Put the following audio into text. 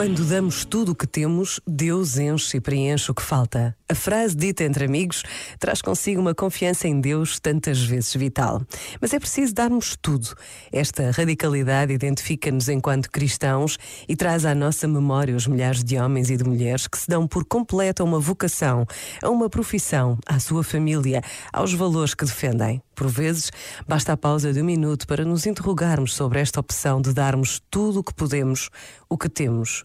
Quando damos tudo o que temos, Deus enche e preenche o que falta. A frase dita entre amigos traz consigo uma confiança em Deus tantas vezes vital. Mas é preciso darmos tudo. Esta radicalidade identifica-nos enquanto cristãos e traz à nossa memória os milhares de homens e de mulheres que se dão por completo a uma vocação, a uma profissão, à sua família, aos valores que defendem. Por vezes, basta a pausa de um minuto para nos interrogarmos sobre esta opção de darmos tudo o que podemos, o que temos